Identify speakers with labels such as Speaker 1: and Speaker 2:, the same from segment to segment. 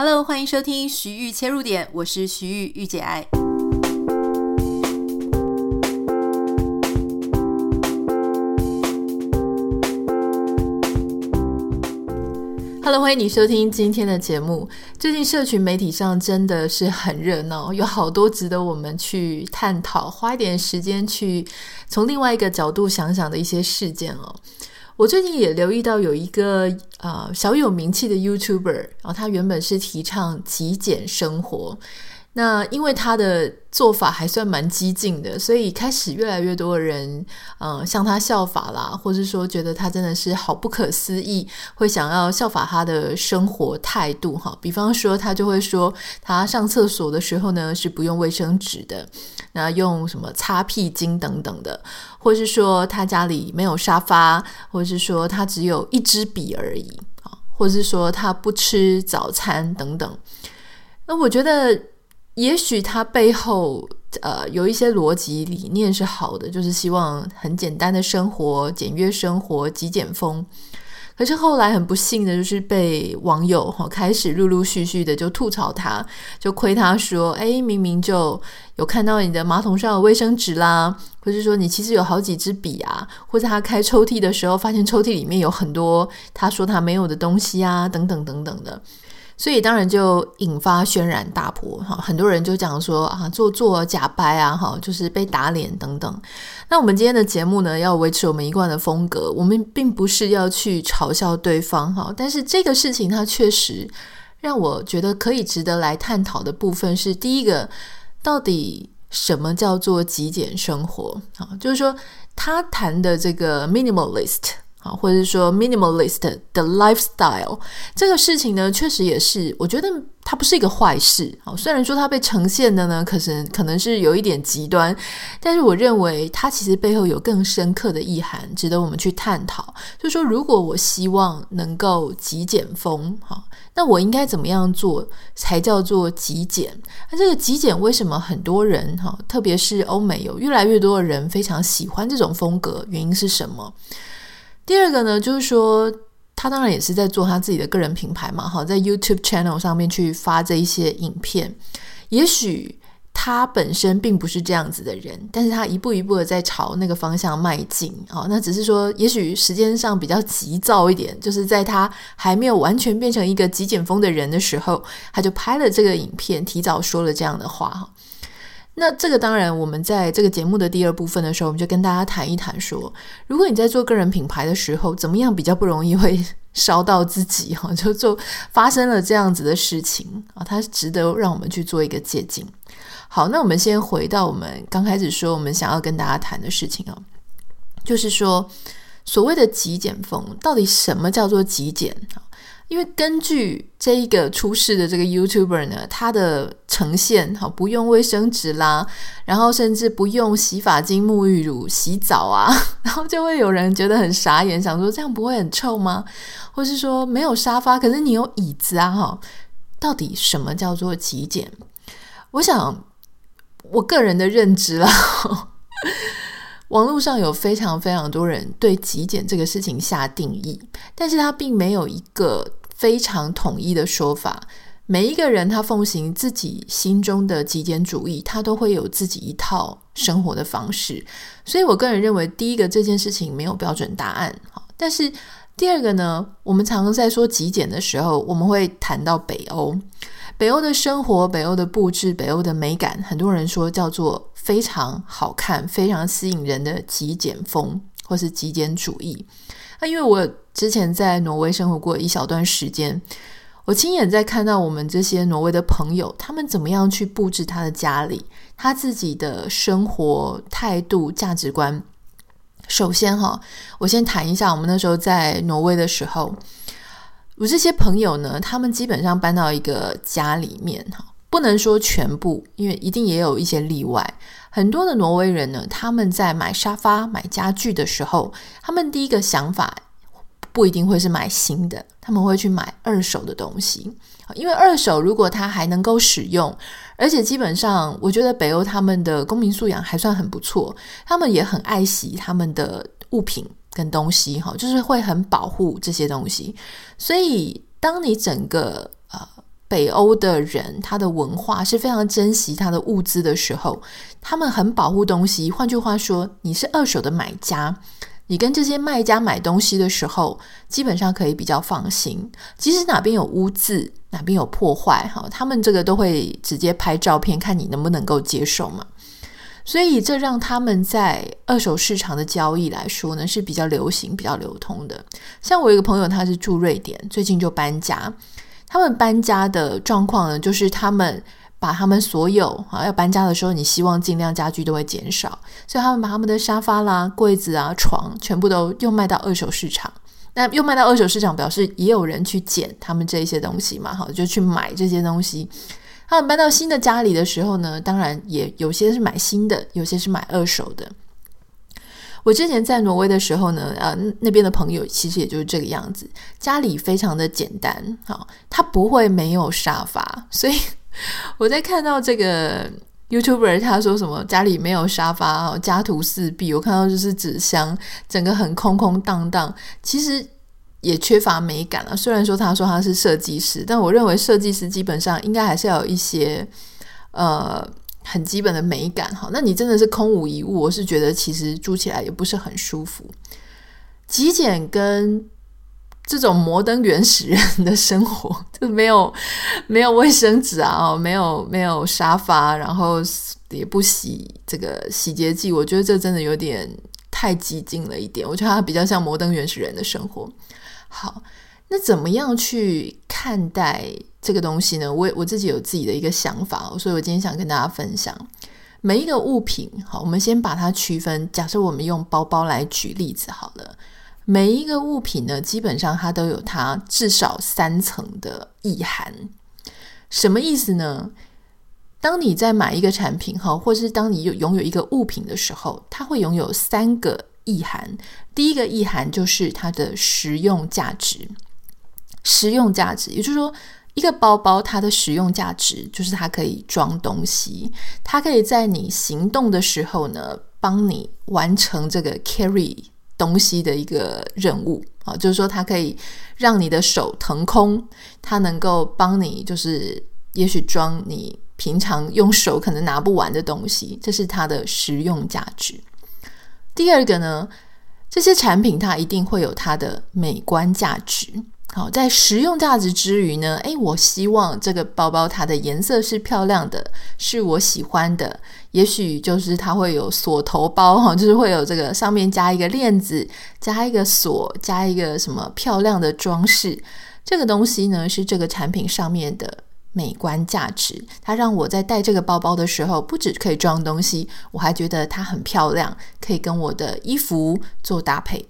Speaker 1: Hello，欢迎收听徐玉切入点，我是徐玉御姐爱。Hello，欢迎你收听今天的节目。最近社群媒体上真的是很热闹，有好多值得我们去探讨、花一点时间去从另外一个角度想想的一些事件哦。我最近也留意到有一个啊小有名气的 YouTuber，然后他原本是提倡极简生活。那因为他的做法还算蛮激进的，所以开始越来越多的人，嗯、向他效法啦，或是说觉得他真的是好不可思议，会想要效法他的生活态度哈。比方说，他就会说，他上厕所的时候呢是不用卫生纸的，那用什么擦屁巾等等的，或是说他家里没有沙发，或是说他只有一支笔而已啊，或是说他不吃早餐等等。那我觉得。也许他背后呃有一些逻辑理念是好的，就是希望很简单的生活、简约生活、极简风。可是后来很不幸的就是被网友哈开始陆陆续续的就吐槽他，就亏他说，哎，明明就有看到你的马桶上有卫生纸啦，或是说你其实有好几支笔啊，或者他开抽屉的时候发现抽屉里面有很多他说他没有的东西啊，等等等等的。所以当然就引发轩然大波哈，很多人就讲说啊，做作假掰啊，哈，就是被打脸等等。那我们今天的节目呢，要维持我们一贯的风格，我们并不是要去嘲笑对方哈，但是这个事情它确实让我觉得可以值得来探讨的部分是第一个，到底什么叫做极简生活啊？就是说他谈的这个 minimalist。啊，或者是说 minimalist 的 lifestyle 这个事情呢，确实也是，我觉得它不是一个坏事。啊，虽然说它被呈现的呢，可是可能是有一点极端，但是我认为它其实背后有更深刻的意涵，值得我们去探讨。就是说，如果我希望能够极简风，哈，那我应该怎么样做才叫做极简？那这个极简为什么很多人哈，特别是欧美有越来越多的人非常喜欢这种风格，原因是什么？第二个呢，就是说，他当然也是在做他自己的个人品牌嘛，哈，在 YouTube channel 上面去发这一些影片。也许他本身并不是这样子的人，但是他一步一步的在朝那个方向迈进，啊，那只是说，也许时间上比较急躁一点，就是在他还没有完全变成一个极简风的人的时候，他就拍了这个影片，提早说了这样的话，哈。那这个当然，我们在这个节目的第二部分的时候，我们就跟大家谈一谈说，如果你在做个人品牌的时候，怎么样比较不容易会 烧到自己哈？就做发生了这样子的事情啊，它值得让我们去做一个借鉴。好，那我们先回到我们刚开始说我们想要跟大家谈的事情啊，就是说所谓的极简风，到底什么叫做极简？因为根据这一个出事的这个 YouTuber 呢，他的呈现哈，不用卫生纸啦，然后甚至不用洗发精、沐浴乳洗澡啊，然后就会有人觉得很傻眼，想说这样不会很臭吗？或是说没有沙发，可是你有椅子啊，哈，到底什么叫做极简？我想我个人的认知啦。网络上有非常非常多人对极简这个事情下定义，但是他并没有一个非常统一的说法。每一个人他奉行自己心中的极简主义，他都会有自己一套生活的方式。所以我个人认为，第一个这件事情没有标准答案。但是第二个呢，我们常常在说极简的时候，我们会谈到北欧。北欧的生活、北欧的布置、北欧的美感，很多人说叫做非常好看、非常吸引人的极简风，或是极简主义。那因为我之前在挪威生活过一小段时间，我亲眼在看到我们这些挪威的朋友，他们怎么样去布置他的家里，他自己的生活态度、价值观。首先哈，我先谈一下我们那时候在挪威的时候。我这些朋友呢，他们基本上搬到一个家里面哈，不能说全部，因为一定也有一些例外。很多的挪威人呢，他们在买沙发、买家具的时候，他们第一个想法不一定会是买新的，他们会去买二手的东西。因为二手如果它还能够使用，而且基本上我觉得北欧他们的公民素养还算很不错，他们也很爱惜他们的物品。跟东西哈，就是会很保护这些东西，所以当你整个北欧的人，他的文化是非常珍惜他的物资的时候，他们很保护东西。换句话说，你是二手的买家，你跟这些卖家买东西的时候，基本上可以比较放心。即使哪边有污渍，哪边有破坏，哈，他们这个都会直接拍照片，看你能不能够接受嘛。所以这让他们在二手市场的交易来说呢，是比较流行、比较流通的。像我一个朋友，他是住瑞典，最近就搬家。他们搬家的状况呢，就是他们把他们所有啊要搬家的时候，你希望尽量家具都会减少，所以他们把他们的沙发啦、柜子啊、床全部都又卖到二手市场。那又卖到二手市场，表示也有人去捡他们这些东西嘛，好，就去买这些东西。他们搬到新的家里的时候呢，当然也有些是买新的，有些是买二手的。我之前在挪威的时候呢，呃，那边的朋友其实也就是这个样子，家里非常的简单，好，他不会没有沙发，所以我在看到这个 YouTuber 他说什么家里没有沙发，家徒四壁，我看到就是纸箱，整个很空空荡荡，其实。也缺乏美感了。虽然说他说他是设计师，但我认为设计师基本上应该还是要有一些呃很基本的美感哈。那你真的是空无一物，我是觉得其实住起来也不是很舒服。极简跟这种摩登原始人的生活，就没有没有卫生纸啊，没有没有沙发，然后也不洗这个洗洁剂，我觉得这真的有点太激进了一点。我觉得它比较像摩登原始人的生活。好，那怎么样去看待这个东西呢？我我自己有自己的一个想法，所以我今天想跟大家分享每一个物品。好，我们先把它区分。假设我们用包包来举例子好了，每一个物品呢，基本上它都有它至少三层的意涵。什么意思呢？当你在买一个产品哈，或是当你有拥有一个物品的时候，它会拥有三个。意涵，第一个意涵就是它的实用价值。实用价值，也就是说，一个包包它的实用价值就是它可以装东西，它可以在你行动的时候呢，帮你完成这个 carry 东西的一个任务啊，就是说它可以让你的手腾空，它能够帮你，就是也许装你平常用手可能拿不完的东西，这是它的实用价值。第二个呢，这些产品它一定会有它的美观价值。好，在实用价值之余呢，诶，我希望这个包包它的颜色是漂亮的，是我喜欢的。也许就是它会有锁头包哈，就是会有这个上面加一个链子，加一个锁，加一个什么漂亮的装饰。这个东西呢，是这个产品上面的。美观价值，它让我在带这个包包的时候，不只可以装东西，我还觉得它很漂亮，可以跟我的衣服做搭配。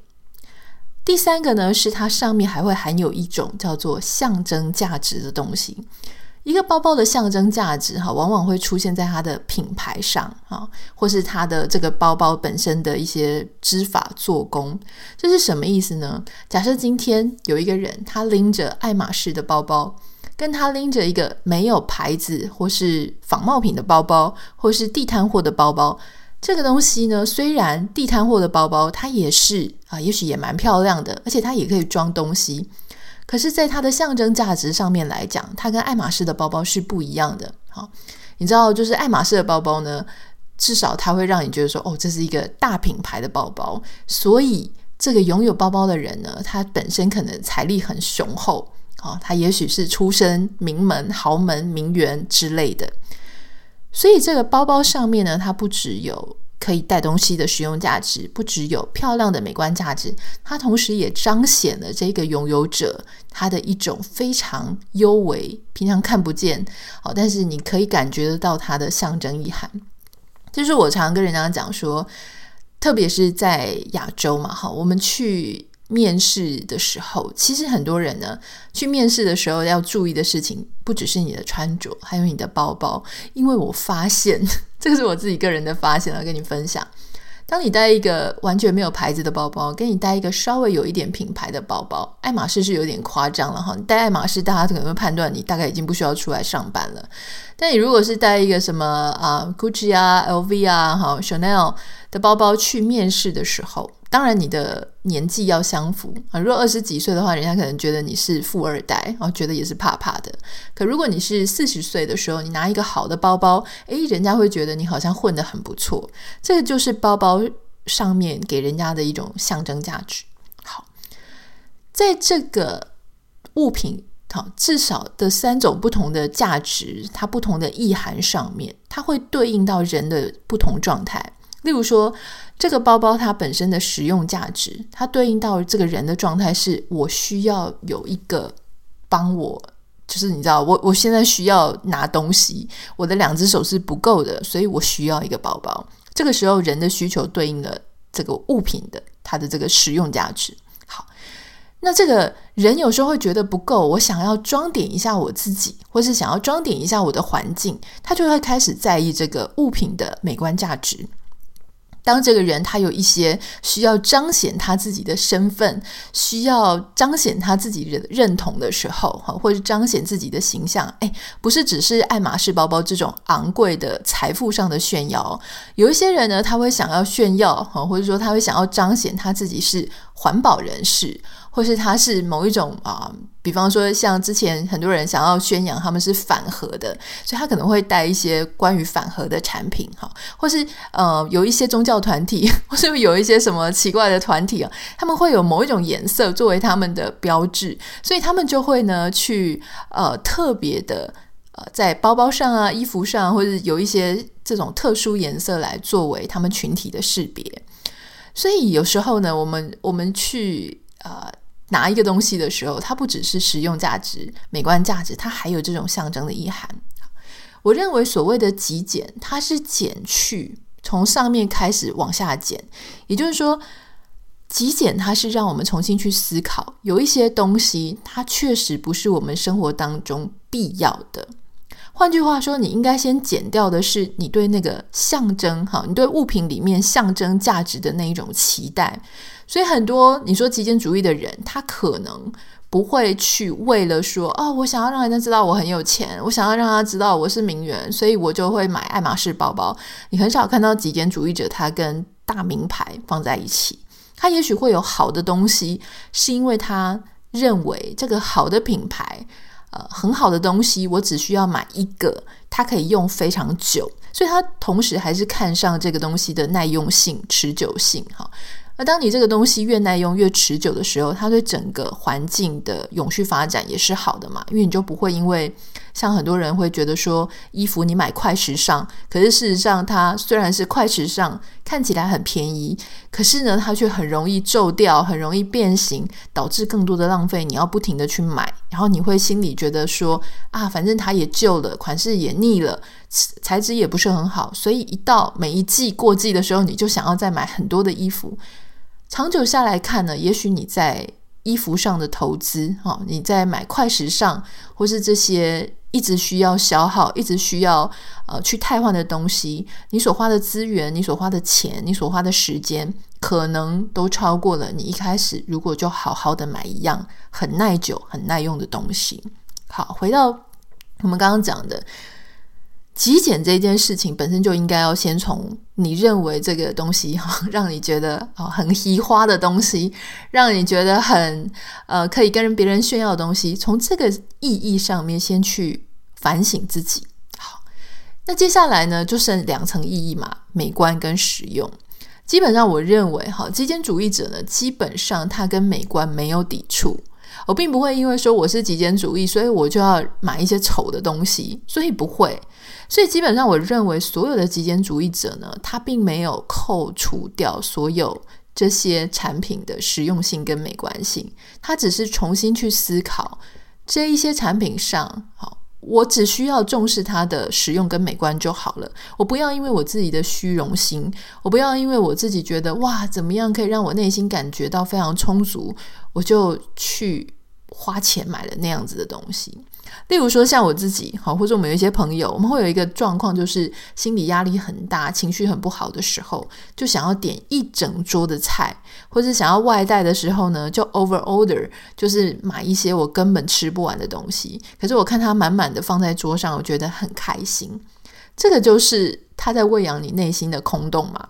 Speaker 1: 第三个呢，是它上面还会含有一种叫做象征价值的东西。一个包包的象征价值，哈，往往会出现在它的品牌上，啊，或是它的这个包包本身的一些织法做工。这是什么意思呢？假设今天有一个人，他拎着爱马仕的包包。跟他拎着一个没有牌子或是仿冒品的包包，或是地摊货的包包，这个东西呢，虽然地摊货的包包它也是啊，也许也蛮漂亮的，而且它也可以装东西，可是，在它的象征价值上面来讲，它跟爱马仕的包包是不一样的。好，你知道，就是爱马仕的包包呢，至少它会让你觉得说，哦，这是一个大品牌的包包，所以这个拥有包包的人呢，他本身可能财力很雄厚。哦，他也许是出身名门、豪门、名媛之类的，所以这个包包上面呢，它不只有可以带东西的实用价值，不只有漂亮的美观价值，它同时也彰显了这个拥有者他的一种非常优微、平常看不见，哦，但是你可以感觉得到它的象征意涵。就是我常跟人家讲说，特别是在亚洲嘛，哈，我们去。面试的时候，其实很多人呢，去面试的时候要注意的事情，不只是你的穿着，还有你的包包。因为我发现，这个是我自己个人的发现，要跟你分享。当你带一个完全没有牌子的包包，跟你带一个稍微有一点品牌的包包，爱马仕是有点夸张了哈。你带爱马仕，大家可能会判断你大概已经不需要出来上班了。但你如果是带一个什么啊，Gucci 啊，LV 啊，哈，Chanel 的包包去面试的时候，当然你的年纪要相符啊。如果二十几岁的话，人家可能觉得你是富二代，哦，觉得也是怕怕的。可如果你是四十岁的时候，你拿一个好的包包，诶，人家会觉得你好像混得很不错。这个就是包包上面给人家的一种象征价值。好，在这个物品。好，至少的三种不同的价值，它不同的意涵上面，它会对应到人的不同状态。例如说，这个包包它本身的实用价值，它对应到这个人的状态是：我需要有一个帮我，就是你知道，我我现在需要拿东西，我的两只手是不够的，所以我需要一个包包。这个时候，人的需求对应了这个物品的它的这个实用价值。好那这个人有时候会觉得不够，我想要装点一下我自己，或是想要装点一下我的环境，他就会开始在意这个物品的美观价值。当这个人他有一些需要彰显他自己的身份，需要彰显他自己的认同的时候，哈，或者彰显自己的形象，哎，不是只是爱马仕包包这种昂贵的财富上的炫耀。有一些人呢，他会想要炫耀，哈，或者说他会想要彰显他自己是环保人士。或是它是某一种啊，比方说像之前很多人想要宣扬他们是反核的，所以他可能会带一些关于反核的产品哈，或是呃有一些宗教团体，或是有一些什么奇怪的团体啊，他们会有某一种颜色作为他们的标志，所以他们就会呢去呃特别的呃在包包上啊、衣服上，或者有一些这种特殊颜色来作为他们群体的识别。所以有时候呢，我们我们去呃。拿一个东西的时候，它不只是实用价值、美观价值，它还有这种象征的意涵。我认为所谓的极简，它是减去，从上面开始往下减。也就是说，极简它是让我们重新去思考，有一些东西它确实不是我们生活当中必要的。换句话说，你应该先减掉的是你对那个象征，哈，你对物品里面象征价值的那一种期待。所以很多你说极简主义的人，他可能不会去为了说哦，我想要让人家知道我很有钱，我想要让他知道我是名媛，所以我就会买爱马仕包包。你很少看到极简主义者他跟大名牌放在一起。他也许会有好的东西，是因为他认为这个好的品牌，呃，很好的东西，我只需要买一个，它可以用非常久。所以它同时还是看上这个东西的耐用性、持久性，哈。那当你这个东西越耐用、越持久的时候，它对整个环境的永续发展也是好的嘛？因为你就不会因为像很多人会觉得说，衣服你买快时尚，可是事实上它虽然是快时尚，看起来很便宜，可是呢，它却很容易皱掉、很容易变形，导致更多的浪费。你要不停的去买，然后你会心里觉得说啊，反正它也旧了，款式也腻了，材质也不是很好，所以一到每一季过季的时候，你就想要再买很多的衣服。长久下来看呢，也许你在衣服上的投资，哈，你在买快时尚，或是这些一直需要消耗、一直需要呃去汰换的东西，你所花的资源、你所花的钱、你所花的时间，可能都超过了你一开始如果就好好的买一样很耐久、很耐用的东西。好，回到我们刚刚讲的。极简这件事情本身就应该要先从你认为这个东西哈，让你觉得哦很稀花的东西，让你觉得很呃可以跟别人炫耀的东西，从这个意义上面先去反省自己。好，那接下来呢就剩两层意义嘛，美观跟实用。基本上我认为哈，极简主义者呢，基本上他跟美观没有抵触。我并不会因为说我是极简主义，所以我就要买一些丑的东西，所以不会。所以基本上，我认为所有的极简主义者呢，他并没有扣除掉所有这些产品的实用性跟美观性，他只是重新去思考这一些产品上，好，我只需要重视它的实用跟美观就好了。我不要因为我自己的虚荣心，我不要因为我自己觉得哇，怎么样可以让我内心感觉到非常充足，我就去花钱买了那样子的东西。例如说，像我自己，好，或者我们有一些朋友，我们会有一个状况，就是心理压力很大，情绪很不好的时候，就想要点一整桌的菜，或者想要外带的时候呢，就 over order，就是买一些我根本吃不完的东西。可是我看他满满的放在桌上，我觉得很开心。这个就是他在喂养你内心的空洞嘛。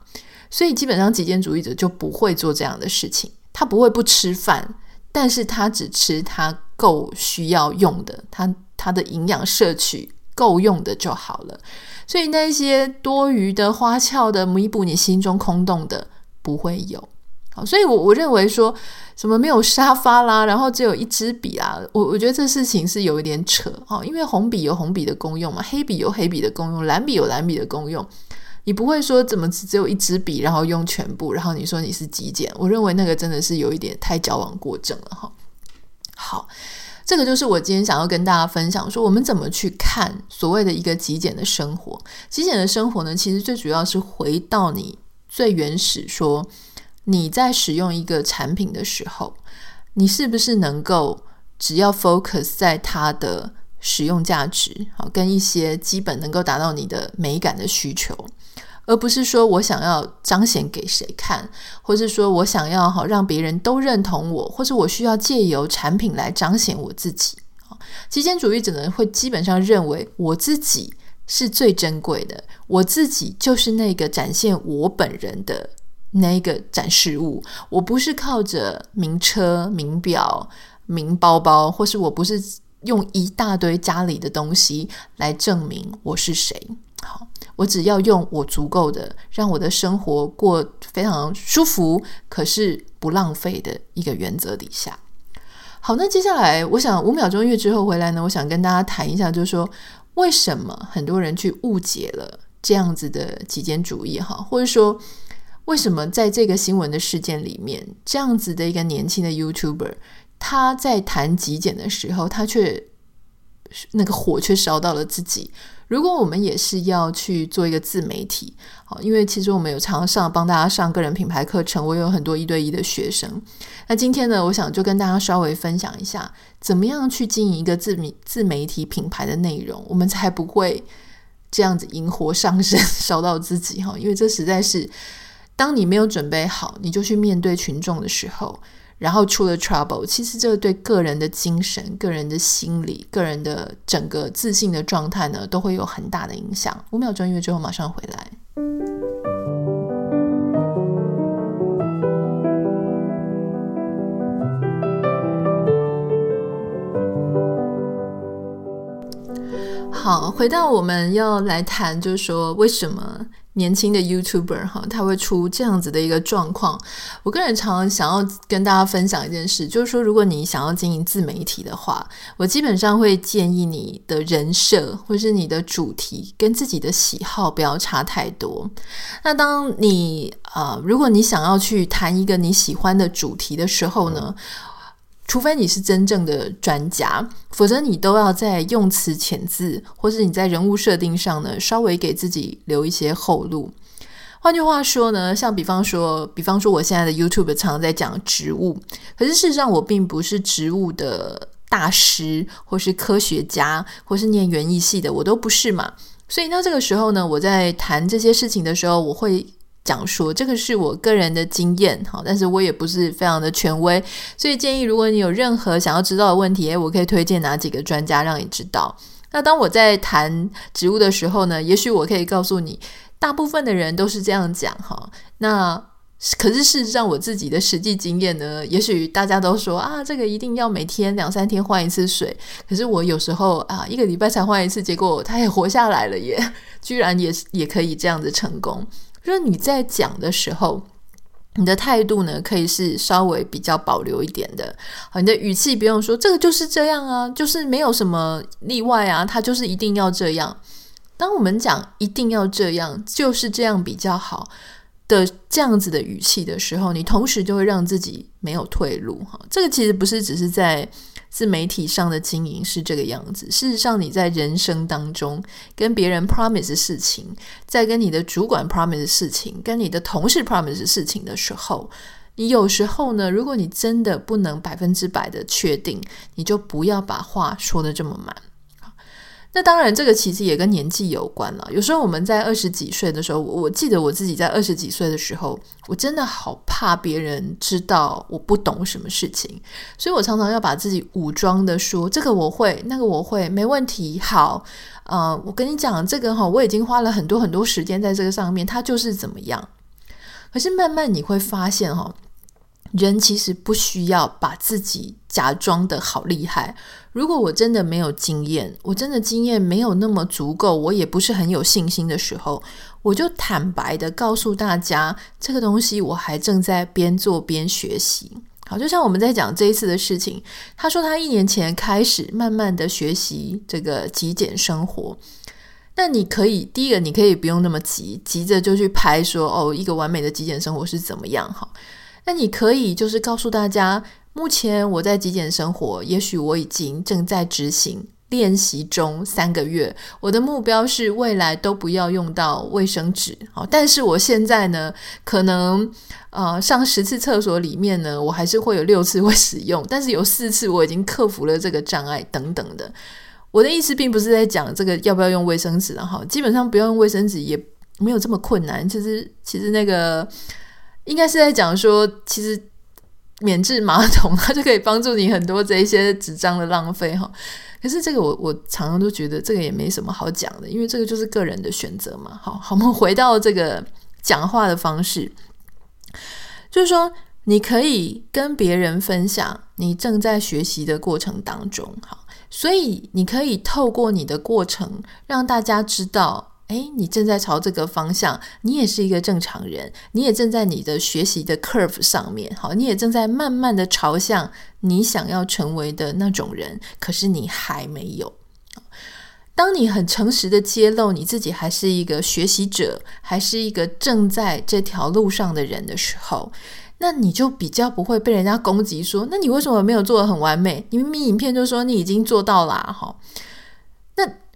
Speaker 1: 所以基本上极简主义者就不会做这样的事情，他不会不吃饭，但是他只吃他够需要用的，它它的营养摄取够用的就好了。所以那些多余的、花俏的、弥补你心中空洞的不会有。好，所以我我认为说什么没有沙发啦，然后只有一支笔啊，我我觉得这事情是有一点扯哈，因为红笔有红笔的功用嘛，黑笔有黑笔的功用，蓝笔有蓝笔的功用。你不会说怎么只有一支笔，然后用全部，然后你说你是极简？我认为那个真的是有一点太矫枉过正了哈。好，这个就是我今天想要跟大家分享，说我们怎么去看所谓的一个极简的生活。极简的生活呢，其实最主要是回到你最原始，说你在使用一个产品的时候，你是不是能够只要 focus 在它的使用价值，好，跟一些基本能够达到你的美感的需求。而不是说我想要彰显给谁看，或是说我想要好让别人都认同我，或者我需要借由产品来彰显我自己。极简主义者呢，会基本上认为我自己是最珍贵的，我自己就是那个展现我本人的那个展示物。我不是靠着名车、名表、名包包，或是我不是用一大堆家里的东西来证明我是谁。好。我只要用我足够的，让我的生活过非常舒服，可是不浪费的一个原则底下。好，那接下来我想五秒钟音乐之后回来呢，我想跟大家谈一下，就是说为什么很多人去误解了这样子的极简主义哈，或者说为什么在这个新闻的事件里面，这样子的一个年轻的 YouTuber，他在谈极简的时候，他却那个火却烧到了自己。如果我们也是要去做一个自媒体，好，因为其实我们有常上帮大家上个人品牌课程，我有很多一对一的学生。那今天呢，我想就跟大家稍微分享一下，怎么样去经营一个自媒自媒体品牌的内容，我们才不会这样子引火上身，烧到自己哈。因为这实在是，当你没有准备好，你就去面对群众的时候。然后出了 trouble，其实这个对个人的精神、个人的心理、个人的整个自信的状态呢，都会有很大的影响。五秒钟音乐之后马上回来。好，回到我们要来谈，就是说为什么？年轻的 YouTuber 哈，他会出这样子的一个状况。我个人常常想要跟大家分享一件事，就是说，如果你想要经营自媒体的话，我基本上会建议你的人设或是你的主题跟自己的喜好不要差太多。那当你、呃，如果你想要去谈一个你喜欢的主题的时候呢，除非你是真正的专家，否则你都要在用词遣字，或是你在人物设定上呢，稍微给自己留一些后路。换句话说呢，像比方说，比方说我现在的 YouTube 常常在讲植物，可是事实上我并不是植物的大师，或是科学家，或是念园艺系的，我都不是嘛。所以那，这个时候呢，我在谈这些事情的时候，我会。讲说这个是我个人的经验，哈，但是我也不是非常的权威，所以建议如果你有任何想要知道的问题，诶，我可以推荐哪几个专家让你知道。那当我在谈植物的时候呢，也许我可以告诉你，大部分的人都是这样讲，哈。那可是事实上我自己的实际经验呢，也许大家都说啊，这个一定要每天两三天换一次水，可是我有时候啊，一个礼拜才换一次，结果它也活下来了耶，居然也也可以这样子成功。就是你在讲的时候，你的态度呢，可以是稍微比较保留一点的。好，你的语气不用说这个就是这样啊，就是没有什么例外啊，它就是一定要这样。当我们讲一定要这样，就是这样比较好的这样子的语气的时候，你同时就会让自己没有退路。哈，这个其实不是只是在。自媒体上的经营是这个样子。事实上，你在人生当中跟别人 promise 事情，在跟你的主管 promise 事情，跟你的同事 promise 事情的时候，你有时候呢，如果你真的不能百分之百的确定，你就不要把话说的这么满。那当然，这个其实也跟年纪有关了。有时候我们在二十几岁的时候，我记得我自己在二十几岁的时候，我真的好怕别人知道我不懂什么事情，所以我常常要把自己武装的说：“这个我会，那个我会，没问题。”好，呃，我跟你讲，这个哈，我已经花了很多很多时间在这个上面，它就是怎么样。可是慢慢你会发现，哈，人其实不需要把自己假装得好厉害。如果我真的没有经验，我真的经验没有那么足够，我也不是很有信心的时候，我就坦白地告诉大家，这个东西我还正在边做边学习。好，就像我们在讲这一次的事情，他说他一年前开始慢慢的学习这个极简生活。那你可以，第一个你可以不用那么急，急着就去拍说哦，一个完美的极简生活是怎么样？哈，那你可以就是告诉大家，目前我在极简生活，也许我已经正在执行。练习中三个月，我的目标是未来都不要用到卫生纸。好，但是我现在呢，可能呃上十次厕所里面呢，我还是会有六次会使用，但是有四次我已经克服了这个障碍等等的。我的意思并不是在讲这个要不要用卫生纸了哈，基本上不要用卫生纸也没有这么困难。其实其实那个应该是在讲说，其实免治马桶它就可以帮助你很多这一些纸张的浪费哈。可是这个我我常常都觉得这个也没什么好讲的，因为这个就是个人的选择嘛。好，好，我们回到这个讲话的方式，就是说你可以跟别人分享你正在学习的过程当中，好，所以你可以透过你的过程让大家知道。诶，你正在朝这个方向，你也是一个正常人，你也正在你的学习的 curve 上面，好，你也正在慢慢的朝向你想要成为的那种人，可是你还没有。当你很诚实的揭露你自己还是一个学习者，还是一个正在这条路上的人的时候，那你就比较不会被人家攻击说，那你为什么没有做得很完美？你明明影片就说你已经做到了，哈，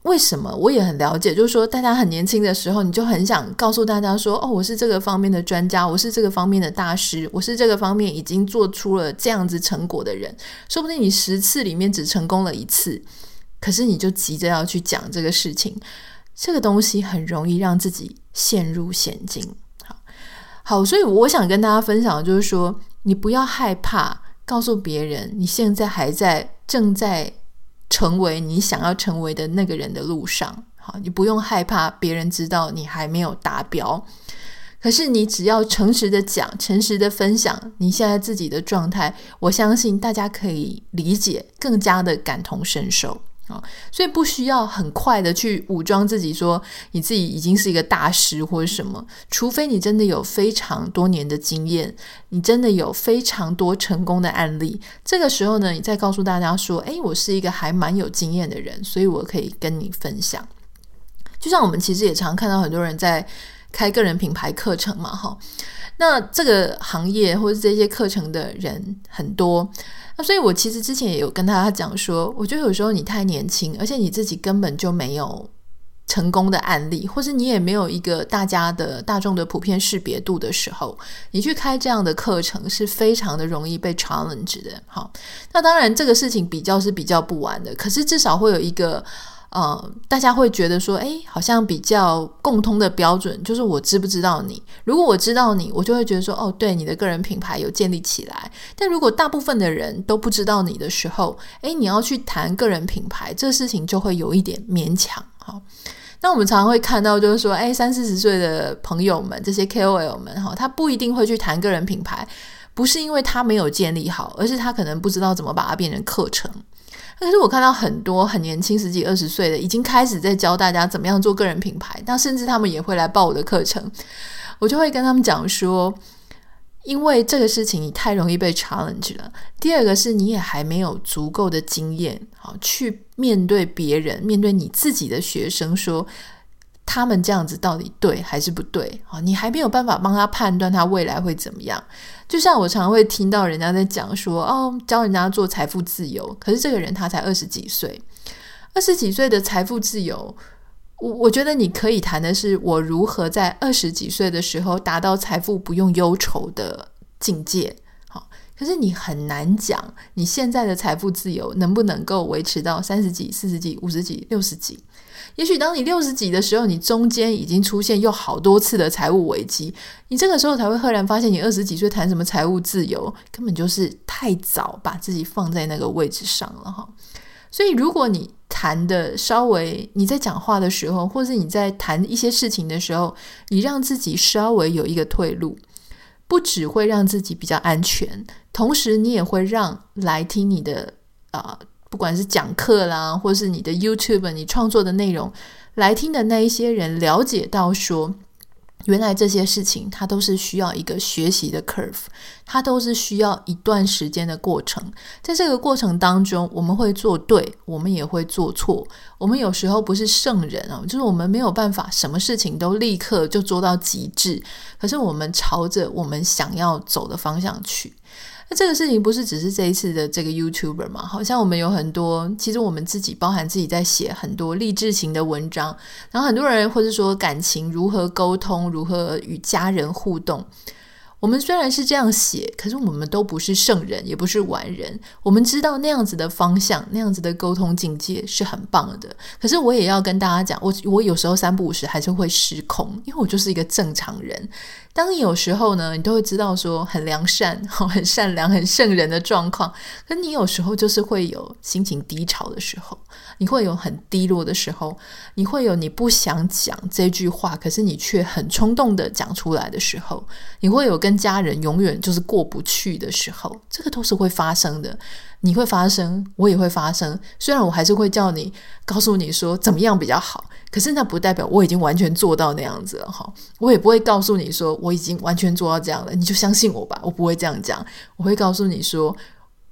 Speaker 1: 为什么我也很了解？就是说，大家很年轻的时候，你就很想告诉大家说：“哦，我是这个方面的专家，我是这个方面的大师，我是这个方面已经做出了这样子成果的人。”说不定你十次里面只成功了一次，可是你就急着要去讲这个事情，这个东西很容易让自己陷入险境。好，好，所以我想跟大家分享的就是说，你不要害怕告诉别人，你现在还在正在。成为你想要成为的那个人的路上，好，你不用害怕别人知道你还没有达标。可是你只要诚实的讲，诚实的分享你现在自己的状态，我相信大家可以理解，更加的感同身受。啊所以不需要很快的去武装自己，说你自己已经是一个大师或者什么，除非你真的有非常多年的经验，你真的有非常多成功的案例，这个时候呢，你再告诉大家说，诶，我是一个还蛮有经验的人，所以我可以跟你分享。就像我们其实也常看到很多人在开个人品牌课程嘛，哈，那这个行业或者这些课程的人很多。那所以，我其实之前也有跟大家讲说，我觉得有时候你太年轻，而且你自己根本就没有成功的案例，或是你也没有一个大家的大众的普遍识别度的时候，你去开这样的课程是非常的容易被 challenge 的。好，那当然这个事情比较是比较不完的，可是至少会有一个。呃，大家会觉得说，诶，好像比较共通的标准就是我知不知道你？如果我知道你，我就会觉得说，哦，对，你的个人品牌有建立起来。但如果大部分的人都不知道你的时候，诶，你要去谈个人品牌，这个事情就会有一点勉强。好，那我们常常会看到，就是说，诶，三四十岁的朋友们，这些 KOL 们，哈，他不一定会去谈个人品牌，不是因为他没有建立好，而是他可能不知道怎么把它变成课程。但是我看到很多很年轻，十几二十岁的，已经开始在教大家怎么样做个人品牌。那甚至他们也会来报我的课程，我就会跟他们讲说，因为这个事情你太容易被 challenge 了。第二个是你也还没有足够的经验，好去面对别人，面对你自己的学生说。他们这样子到底对还是不对？啊，你还没有办法帮他判断他未来会怎么样。就像我常常会听到人家在讲说，哦，教人家做财富自由，可是这个人他才二十几岁，二十几岁的财富自由，我我觉得你可以谈的是我如何在二十几岁的时候达到财富不用忧愁的境界。好，可是你很难讲你现在的财富自由能不能够维持到三十几、四十几、五十几、六十几。也许当你六十几的时候，你中间已经出现又好多次的财务危机，你这个时候才会赫然发现，你二十几岁谈什么财务自由，根本就是太早把自己放在那个位置上了哈。所以，如果你谈的稍微你在讲话的时候，或是你在谈一些事情的时候，你让自己稍微有一个退路，不只会让自己比较安全，同时你也会让来听你的啊、不管是讲课啦，或是你的 YouTube 你创作的内容，来听的那一些人了解到说。原来这些事情，它都是需要一个学习的 curve，它都是需要一段时间的过程。在这个过程当中，我们会做对，我们也会做错。我们有时候不是圣人啊，就是我们没有办法什么事情都立刻就做到极致。可是我们朝着我们想要走的方向去。那这个事情不是只是这一次的这个 YouTuber 嘛？好像我们有很多，其实我们自己包含自己在写很多励志型的文章，然后很多人或者说感情如何沟通，如何与家人互动。我们虽然是这样写，可是我们都不是圣人，也不是完人。我们知道那样子的方向，那样子的沟通境界是很棒的。可是我也要跟大家讲，我我有时候三不五时还是会失控，因为我就是一个正常人。当你有时候呢，你都会知道说很良善、很善良、很圣人的状况，可你有时候就是会有心情低潮的时候，你会有很低落的时候，你会有你不想讲这句话，可是你却很冲动的讲出来的时候，你会有跟家人永远就是过不去的时候，这个都是会发生的。你会发生，我也会发生。虽然我还是会叫你，告诉你说怎么样比较好，可是那不代表我已经完全做到那样子了哈。我也不会告诉你说我已经完全做到这样了，你就相信我吧。我不会这样讲，我会告诉你说，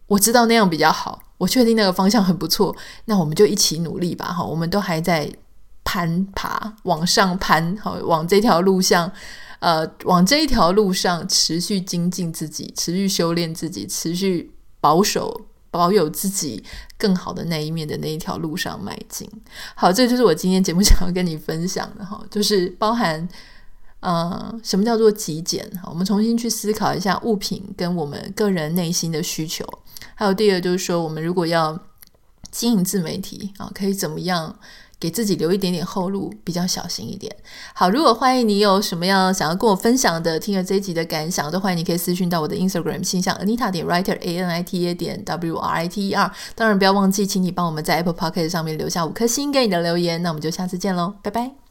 Speaker 1: 我知道那样比较好，我确定那个方向很不错，那我们就一起努力吧哈。我们都还在攀爬，往上攀，好，往这条路上，呃，往这一条路上持续精进自己，持续修炼自己，持续保守。保有自己更好的那一面的那一条路上迈进。好，这就是我今天节目想要跟你分享的哈，就是包含呃，什么叫做极简？好，我们重新去思考一下物品跟我们个人内心的需求。还有第二就是说，我们如果要经营自媒体啊，可以怎么样？给自己留一点点后路，比较小心一点。好，如果欢迎你有什么样想要跟我分享的，听了这一集的感想，都欢迎你可以私讯到我的 Instagram 信箱 Anita 点 Writer A N I T A 点 W R I T E R。当然不要忘记，请你帮我们在 Apple p o c k e t 上面留下五颗星给你的留言。那我们就下次见喽，拜拜。